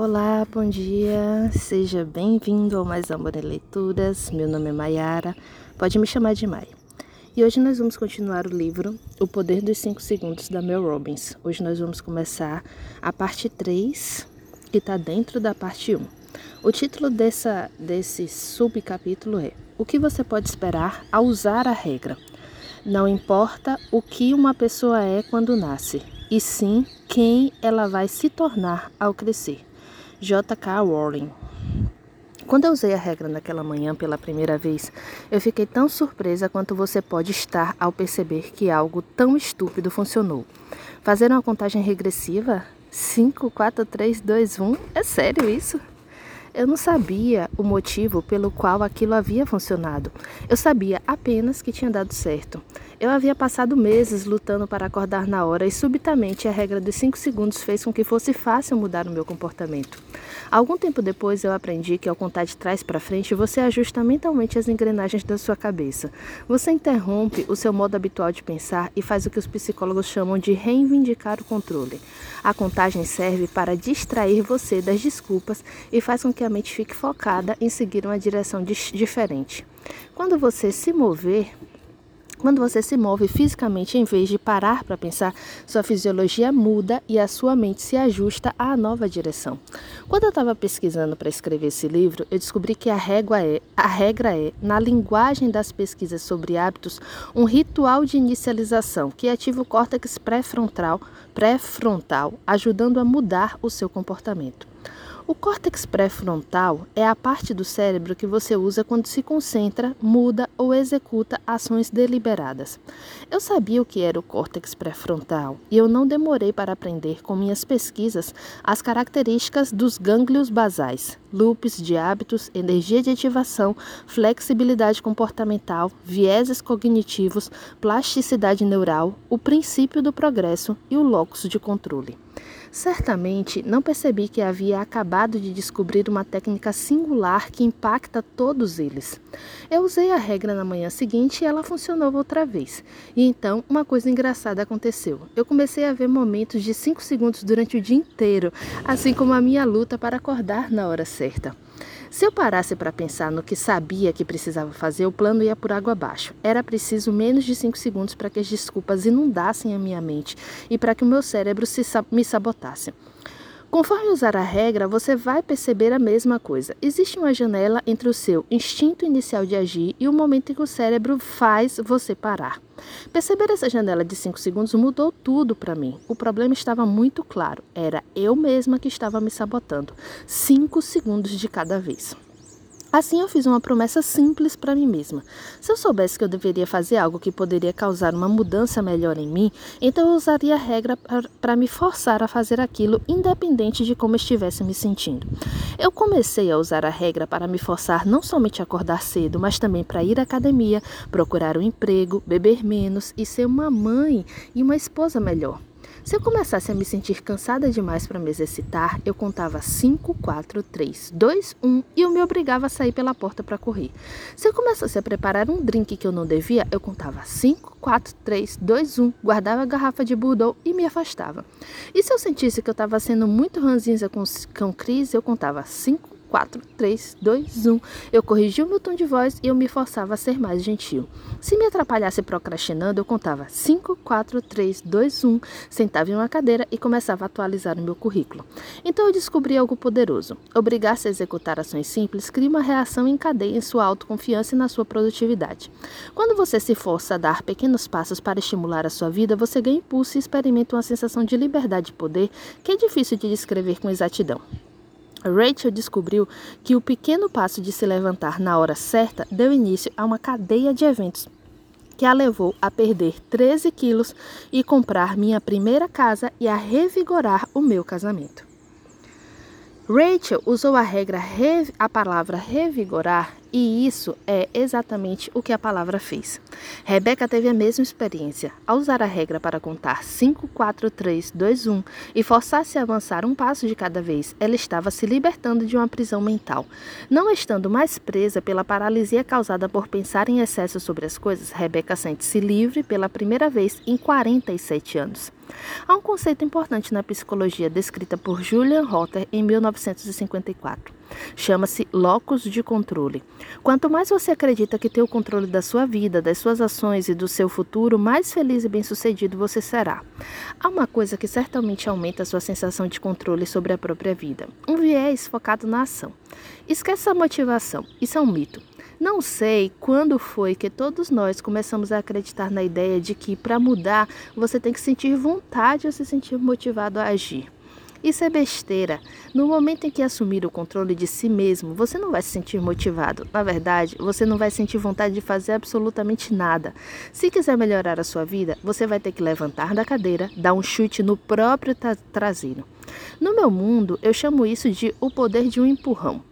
Olá, bom dia, seja bem-vindo ao Mais Amor em Leituras. Meu nome é Mayara, pode me chamar de Mai. E hoje nós vamos continuar o livro O Poder dos 5 Segundos da Mel Robbins. Hoje nós vamos começar a parte 3, que está dentro da parte 1. O título dessa, desse subcapítulo é O que você pode esperar ao usar a regra? Não importa o que uma pessoa é quando nasce, e sim quem ela vai se tornar ao crescer. J.K. Rowling. Quando eu usei a regra naquela manhã pela primeira vez, eu fiquei tão surpresa quanto você pode estar ao perceber que algo tão estúpido funcionou. Fazer uma contagem regressiva? 5, 4, 3, 2, 1? É sério isso? Eu não sabia o motivo pelo qual aquilo havia funcionado. Eu sabia apenas que tinha dado certo. Eu havia passado meses lutando para acordar na hora e subitamente a regra dos 5 segundos fez com que fosse fácil mudar o meu comportamento. Algum tempo depois eu aprendi que ao contar de trás para frente você ajusta mentalmente as engrenagens da sua cabeça. Você interrompe o seu modo habitual de pensar e faz o que os psicólogos chamam de reivindicar o controle. A contagem serve para distrair você das desculpas e faz com que a mente fique focada em seguir uma direção diferente. Quando você se mover, quando você se move fisicamente, em vez de parar para pensar, sua fisiologia muda e a sua mente se ajusta à nova direção. Quando eu estava pesquisando para escrever esse livro, eu descobri que a, regra é, a regra é, na linguagem das pesquisas sobre hábitos, um ritual de inicialização que ativa o córtex pré-frontal, pré-frontal, ajudando a mudar o seu comportamento. O córtex pré-frontal é a parte do cérebro que você usa quando se concentra, muda ou executa ações deliberadas. Eu sabia o que era o córtex pré-frontal e eu não demorei para aprender com minhas pesquisas as características dos gânglios basais, loops de hábitos, energia de ativação, flexibilidade comportamental, vieses cognitivos, plasticidade neural, o princípio do progresso e o locus de controle. Certamente não percebi que havia acabado de descobrir uma técnica singular que impacta todos eles. Eu usei a regra na manhã seguinte e ela funcionou outra vez. E então uma coisa engraçada aconteceu. Eu comecei a ver momentos de 5 segundos durante o dia inteiro, assim como a minha luta para acordar na hora certa. Se eu parasse para pensar no que sabia que precisava fazer, o plano ia por água abaixo. Era preciso menos de 5 segundos para que as desculpas inundassem a minha mente e para que o meu cérebro se, me sabotasse. Conforme usar a regra, você vai perceber a mesma coisa. Existe uma janela entre o seu instinto inicial de agir e o momento em que o cérebro faz você parar. Perceber essa janela de 5 segundos mudou tudo para mim. O problema estava muito claro. Era eu mesma que estava me sabotando. 5 segundos de cada vez. Assim, eu fiz uma promessa simples para mim mesma. Se eu soubesse que eu deveria fazer algo que poderia causar uma mudança melhor em mim, então eu usaria a regra para me forçar a fazer aquilo, independente de como estivesse me sentindo. Eu comecei a usar a regra para me forçar não somente a acordar cedo, mas também para ir à academia, procurar um emprego, beber menos e ser uma mãe e uma esposa melhor. Se eu começasse a me sentir cansada demais para me exercitar, eu contava 5, 4, 3, 2, 1 e eu me obrigava a sair pela porta para correr. Se eu começasse a preparar um drink que eu não devia, eu contava 5, 4, 3, 2, 1, guardava a garrafa de Bordeaux e me afastava. E se eu sentisse que eu estava sendo muito ranzinza com, com Cris, eu contava 5, 4, 3, 2, 1. Eu corrigi o meu tom de voz e eu me forçava a ser mais gentil. Se me atrapalhasse procrastinando, eu contava 5, 4, 3, 2, 1, sentava em uma cadeira e começava a atualizar o meu currículo. Então eu descobri algo poderoso. Obrigar-se a executar ações simples cria uma reação em cadeia em sua autoconfiança e na sua produtividade. Quando você se força a dar pequenos passos para estimular a sua vida, você ganha impulso e experimenta uma sensação de liberdade e poder que é difícil de descrever com exatidão. Rachel descobriu que o pequeno passo de se levantar na hora certa deu início a uma cadeia de eventos que a levou a perder 13 quilos e comprar minha primeira casa e a revigorar o meu casamento. Rachel usou a regra a palavra revigorar E isso é exatamente o que a palavra fez. Rebeca teve a mesma experiência. Ao usar a regra para contar 5, 4, 3, 2, 1 e forçar-se a avançar um passo de cada vez, ela estava se libertando de uma prisão mental. Não estando mais presa pela paralisia causada por pensar em excesso sobre as coisas, Rebeca sente-se livre pela primeira vez em 47 anos. Há um conceito importante na psicologia descrita por Julian Rotter em 1954. Chama-se locus de controle. Quanto mais você acredita que tem o controle da sua vida, das suas ações e do seu futuro, mais feliz e bem-sucedido você será. Há uma coisa que certamente aumenta a sua sensação de controle sobre a própria vida: um viés focado na ação. Esqueça a motivação, isso é um mito. Não sei quando foi que todos nós começamos a acreditar na ideia de que para mudar você tem que sentir vontade ou se sentir motivado a agir. Isso é besteira. No momento em que assumir o controle de si mesmo, você não vai se sentir motivado. Na verdade, você não vai sentir vontade de fazer absolutamente nada. Se quiser melhorar a sua vida, você vai ter que levantar da cadeira, dar um chute no próprio traseiro. No meu mundo, eu chamo isso de o poder de um empurrão.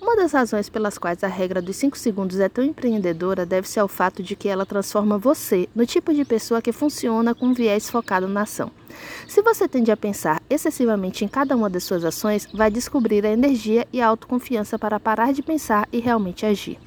Uma das razões pelas quais a regra dos 5 segundos é tão empreendedora deve-se ao fato de que ela transforma você no tipo de pessoa que funciona com um viés focado na ação. Se você tende a pensar excessivamente em cada uma das suas ações, vai descobrir a energia e a autoconfiança para parar de pensar e realmente agir.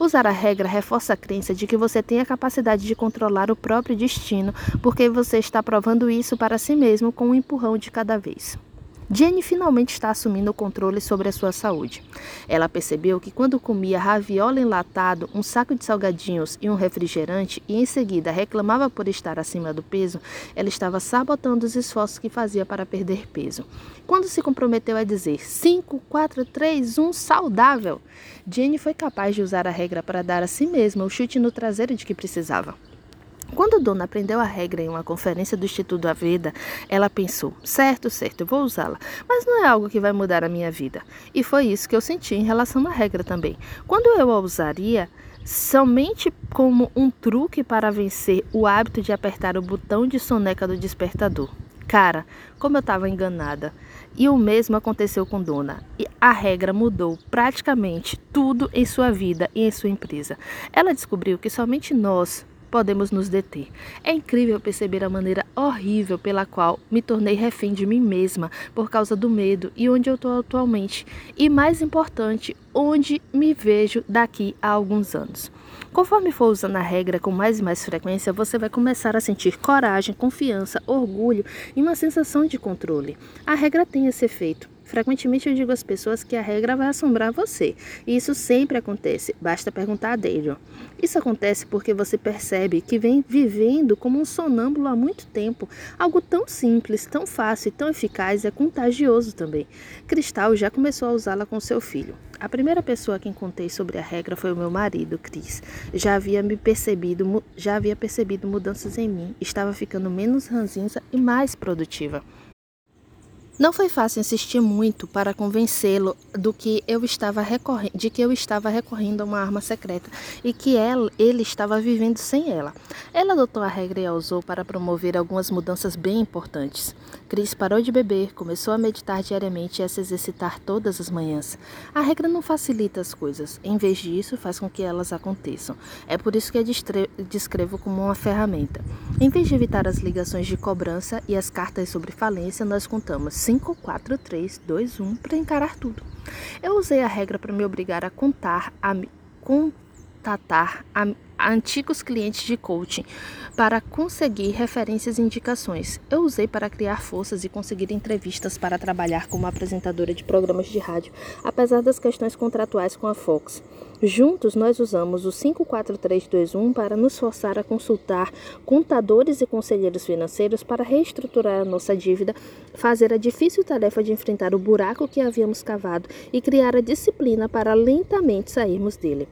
Usar a regra reforça a crença de que você tem a capacidade de controlar o próprio destino, porque você está provando isso para si mesmo com um empurrão de cada vez. Jenny finalmente está assumindo o controle sobre a sua saúde. Ela percebeu que quando comia raviola enlatado, um saco de salgadinhos e um refrigerante e em seguida reclamava por estar acima do peso, ela estava sabotando os esforços que fazia para perder peso. Quando se comprometeu a dizer 5, 4, 3, 1 saudável, Jenny foi capaz de usar a regra para dar a si mesma o chute no traseiro de que precisava. Quando Dona aprendeu a regra em uma conferência do Instituto Aveda, ela pensou: certo, certo, eu vou usá-la, mas não é algo que vai mudar a minha vida. E foi isso que eu senti em relação à regra também. Quando eu a usaria, somente como um truque para vencer o hábito de apertar o botão de soneca do despertador. Cara, como eu estava enganada. E o mesmo aconteceu com Dona. E a regra mudou praticamente tudo em sua vida e em sua empresa. Ela descobriu que somente nós, podemos nos deter. É incrível perceber a maneira horrível pela qual me tornei refém de mim mesma por causa do medo e onde eu estou atualmente. E mais importante, onde me vejo daqui a alguns anos. Conforme for usando a regra com mais e mais frequência, você vai começar a sentir coragem, confiança, orgulho e uma sensação de controle. A regra tem esse efeito. Frequentemente eu digo às pessoas que a regra vai assombrar você. E isso sempre acontece, basta perguntar a Daniel. Isso acontece porque você percebe que vem vivendo como um sonâmbulo há muito tempo. Algo tão simples, tão fácil e tão eficaz é contagioso também. Cristal já começou a usá-la com seu filho. A primeira pessoa a quem contei sobre a regra foi o meu marido, Cris. Já havia me percebido, já havia percebido mudanças em mim, estava ficando menos ranzinza e mais produtiva. Não foi fácil insistir muito para convencê-lo do que eu estava de que eu estava recorrendo a uma arma secreta e que ela, ele estava vivendo sem ela. Ela adotou a regra e a usou para promover algumas mudanças bem importantes. Chris parou de beber, começou a meditar diariamente e a se exercitar todas as manhãs. A regra não facilita as coisas, em vez disso, faz com que elas aconteçam. É por isso que a descrevo como uma ferramenta. Em vez de evitar as ligações de cobrança e as cartas sobre falência, nós contamos 5, 4, 3, 2, 1 para encarar tudo. Eu usei a regra para me obrigar a contar, a contatar a, a antigos clientes de coaching para conseguir referências e indicações. Eu usei para criar forças e conseguir entrevistas para trabalhar como apresentadora de programas de rádio, apesar das questões contratuais com a Fox. Juntos, nós usamos o 54321 para nos forçar a consultar contadores e conselheiros financeiros para reestruturar a nossa dívida, fazer a difícil tarefa de enfrentar o buraco que havíamos cavado e criar a disciplina para lentamente sairmos dele.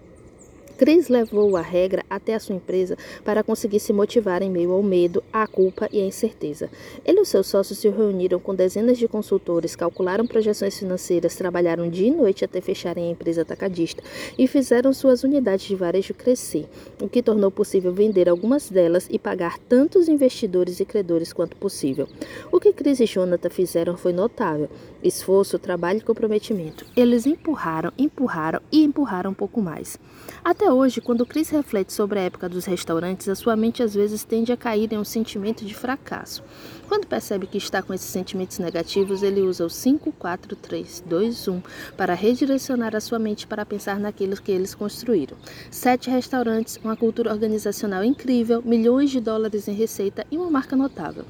Cris levou a regra até a sua empresa para conseguir se motivar em meio ao medo, à culpa e à incerteza. Ele e seus sócios se reuniram com dezenas de consultores, calcularam projeções financeiras, trabalharam dia e noite até fecharem a empresa atacadista e fizeram suas unidades de varejo crescer, o que tornou possível vender algumas delas e pagar tantos investidores e credores quanto possível. O que Cris e Jonathan fizeram foi notável: esforço, trabalho e comprometimento. Eles empurraram, empurraram e empurraram um pouco mais. Até hoje, quando Chris reflete sobre a época dos restaurantes, a sua mente às vezes tende a cair em um sentimento de fracasso. Quando percebe que está com esses sentimentos negativos, ele usa o 5, 4, 3, 2, 1 para redirecionar a sua mente para pensar naquilo que eles construíram. Sete restaurantes, uma cultura organizacional incrível, milhões de dólares em receita e uma marca notável.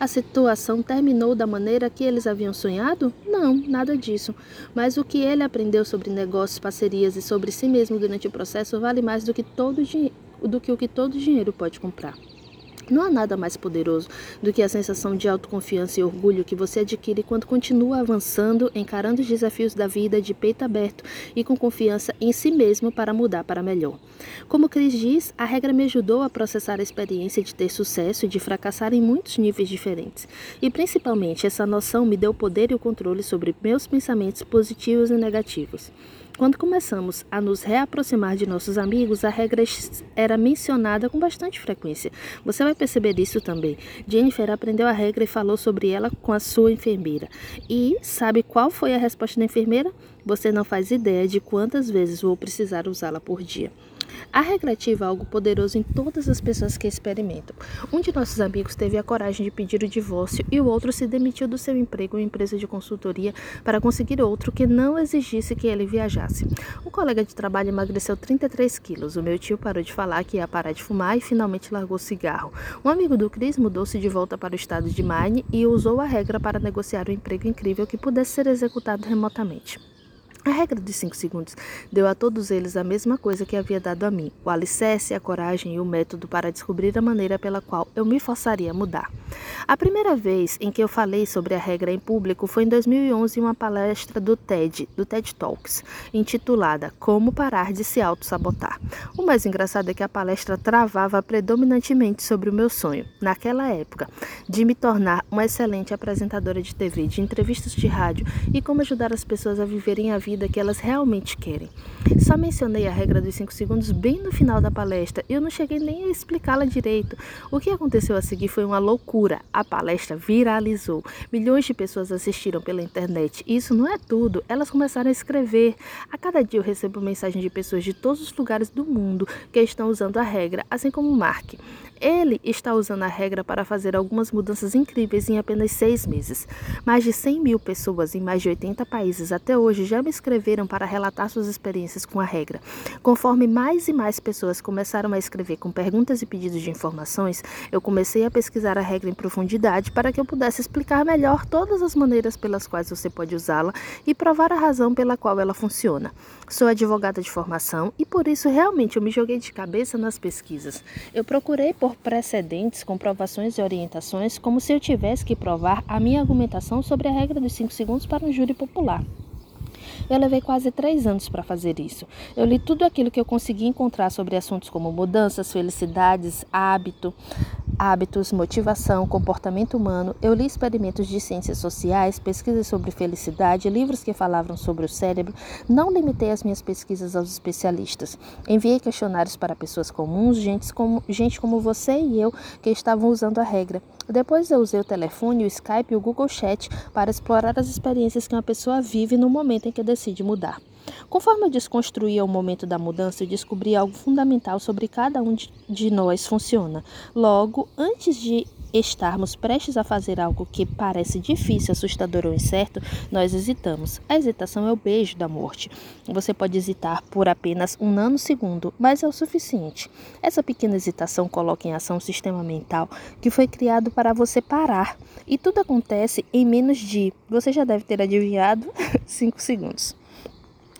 A situação terminou da maneira que eles haviam sonhado? Não, nada disso. Mas o que ele aprendeu sobre negócios, parcerias e sobre si mesmo durante o processo vale mais do que, todo do que o que todo dinheiro pode comprar. Não há nada mais poderoso do que a sensação de autoconfiança e orgulho que você adquire quando continua avançando, encarando os desafios da vida de peito aberto e com confiança em si mesmo para mudar para melhor. Como Cris diz, a regra me ajudou a processar a experiência de ter sucesso e de fracassar em muitos níveis diferentes. E principalmente essa noção me deu poder e o controle sobre meus pensamentos positivos e negativos. Quando começamos a nos reaproximar de nossos amigos, a regra era mencionada com bastante frequência. Você vai perceber isso também. Jennifer aprendeu a regra e falou sobre ela com a sua enfermeira. E sabe qual foi a resposta da enfermeira? Você não faz ideia de quantas vezes vou precisar usá-la por dia. A regra ativa é algo poderoso em todas as pessoas que experimentam. Um de nossos amigos teve a coragem de pedir o divórcio e o outro se demitiu do seu emprego em empresa de consultoria para conseguir outro que não exigisse que ele viajasse. Um colega de trabalho emagreceu 33 quilos. O meu tio parou de falar que ia parar de fumar e finalmente largou o cigarro. Um amigo do Chris mudou-se de volta para o estado de Maine e usou a regra para negociar um emprego incrível que pudesse ser executado remotamente. A regra de 5 segundos deu a todos eles a mesma coisa que havia dado a mim: o alicerce, a coragem e o método para descobrir a maneira pela qual eu me forçaria a mudar. A primeira vez em que eu falei sobre a regra em público foi em 2011 em uma palestra do TED, do TED Talks, intitulada Como Parar de Se Auto-Sabotar. O mais engraçado é que a palestra travava predominantemente sobre o meu sonho, naquela época, de me tornar uma excelente apresentadora de TV, de entrevistas de rádio e como ajudar as pessoas a viverem a vida vida que elas realmente querem. Só mencionei a regra dos 5 segundos bem no final da palestra eu não cheguei nem a explicá-la direito. O que aconteceu a seguir foi uma loucura. A palestra viralizou. Milhões de pessoas assistiram pela internet. E isso não é tudo. Elas começaram a escrever. A cada dia eu recebo mensagem de pessoas de todos os lugares do mundo que estão usando a regra, assim como o Mark. Ele está usando a regra para fazer algumas mudanças incríveis em apenas seis meses. Mais de 100 mil pessoas em mais de 80 países até hoje já me escreveram para relatar suas experiências com a regra. Conforme mais e mais pessoas começaram a escrever com perguntas e pedidos de informações, eu comecei a pesquisar a regra em profundidade para que eu pudesse explicar melhor todas as maneiras pelas quais você pode usá-la e provar a razão pela qual ela funciona. Sou advogada de formação e por isso realmente eu me joguei de cabeça nas pesquisas. Eu procurei por precedentes, comprovações e orientações como se eu tivesse que provar a minha argumentação sobre a regra dos 5 segundos para um júri popular. Eu levei quase três anos para fazer isso. Eu li tudo aquilo que eu consegui encontrar sobre assuntos como mudanças, felicidades, hábito, hábitos, motivação, comportamento humano. Eu li experimentos de ciências sociais, pesquisas sobre felicidade, livros que falavam sobre o cérebro. Não limitei as minhas pesquisas aos especialistas. Enviei questionários para pessoas comuns, gente como, gente como você e eu, que estavam usando a regra. Depois eu usei o telefone, o Skype e o Google Chat para explorar as experiências que uma pessoa vive no momento em que decide mudar. Conforme eu desconstruía o momento da mudança, eu descobri algo fundamental sobre cada um de nós funciona. Logo, antes de estarmos prestes a fazer algo que parece difícil, assustador ou incerto, nós hesitamos. A hesitação é o beijo da morte. Você pode hesitar por apenas um nanosegundo, mas é o suficiente. Essa pequena hesitação coloca em ação um sistema mental que foi criado para você parar. E tudo acontece em menos de, você já deve ter adivinhado, 5 segundos.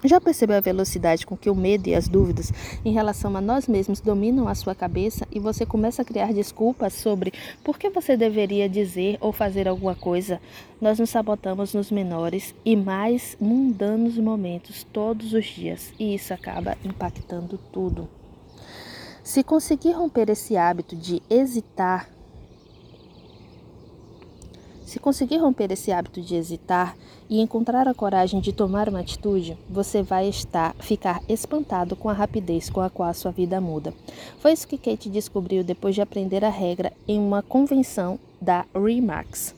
Já percebeu a velocidade com que o medo e as dúvidas em relação a nós mesmos dominam a sua cabeça e você começa a criar desculpas sobre por que você deveria dizer ou fazer alguma coisa? Nós nos sabotamos nos menores e mais mundanos momentos todos os dias e isso acaba impactando tudo. Se conseguir romper esse hábito de hesitar, se conseguir romper esse hábito de hesitar e encontrar a coragem de tomar uma atitude, você vai estar ficar espantado com a rapidez com a qual a sua vida muda. Foi isso que Kate descobriu depois de aprender a regra em uma convenção da Remax.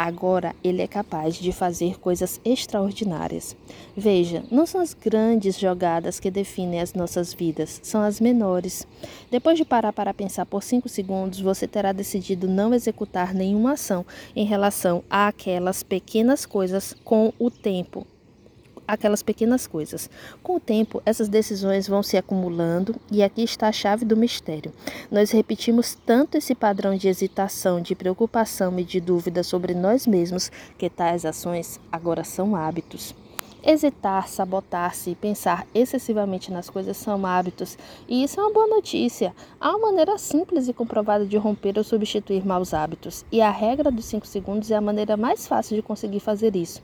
Agora ele é capaz de fazer coisas extraordinárias. Veja, não são as grandes jogadas que definem as nossas vidas, são as menores. Depois de parar para pensar por cinco segundos, você terá decidido não executar nenhuma ação em relação àquelas pequenas coisas com o tempo aquelas pequenas coisas. Com o tempo, essas decisões vão se acumulando e aqui está a chave do mistério. Nós repetimos tanto esse padrão de hesitação, de preocupação e de dúvida sobre nós mesmos que tais ações agora são hábitos. Hesitar, sabotar-se e pensar excessivamente nas coisas são hábitos, e isso é uma boa notícia. Há uma maneira simples e comprovada de romper ou substituir maus hábitos, e a regra dos 5 segundos é a maneira mais fácil de conseguir fazer isso.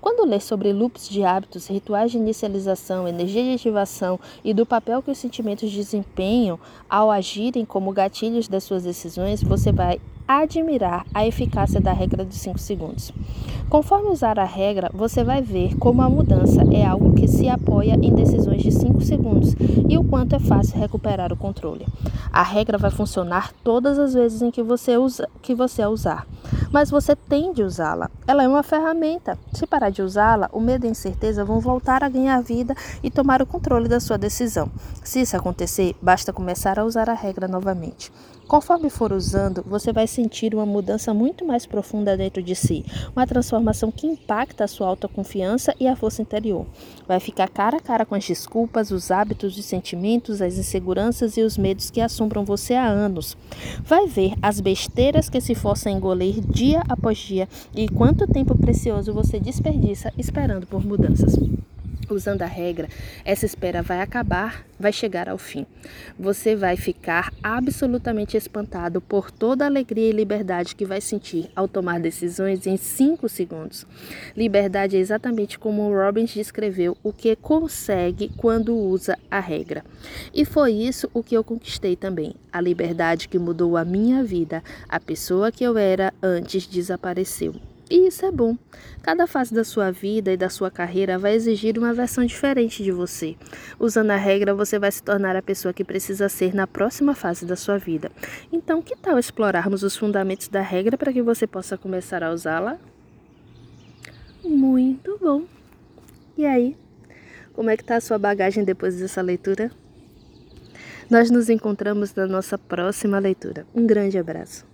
Quando ler sobre loops de hábitos, rituais de inicialização, energia de ativação e do papel que os sentimentos desempenham ao agirem como gatilhos das suas decisões, você vai admirar a eficácia da regra dos 5 segundos. Conforme usar a regra, você vai ver como a mudança é algo que se apoia em decisões de 5 segundos e o quanto é fácil recuperar o controle. A regra vai funcionar todas as vezes em que você, usa, que você a usar, mas você tem de usá-la. Ela é uma ferramenta. Se parar de usá-la, o medo e a incerteza vão voltar a ganhar vida e tomar o controle da sua decisão. Se isso acontecer, basta começar a usar a regra novamente. Conforme for usando, você vai sentir uma mudança muito mais profunda dentro de si, uma transformação que impacta a sua autoconfiança e a força interior. Vai ficar cara a cara com as desculpas, os hábitos, os sentimentos, as inseguranças e os medos que assombram você há anos. Vai ver as besteiras que se força a engolir dia após dia e quanto tempo precioso você desperdiça esperando por mudanças usando a regra, essa espera vai acabar, vai chegar ao fim. Você vai ficar absolutamente espantado por toda a alegria e liberdade que vai sentir ao tomar decisões em 5 segundos. Liberdade é exatamente como o Robbins descreveu o que consegue quando usa a regra. E foi isso o que eu conquistei também. A liberdade que mudou a minha vida. A pessoa que eu era antes desapareceu. E isso é bom. Cada fase da sua vida e da sua carreira vai exigir uma versão diferente de você. Usando a regra, você vai se tornar a pessoa que precisa ser na próxima fase da sua vida. Então, que tal explorarmos os fundamentos da regra para que você possa começar a usá-la? Muito bom. E aí, como é que está a sua bagagem depois dessa leitura? Nós nos encontramos na nossa próxima leitura. Um grande abraço.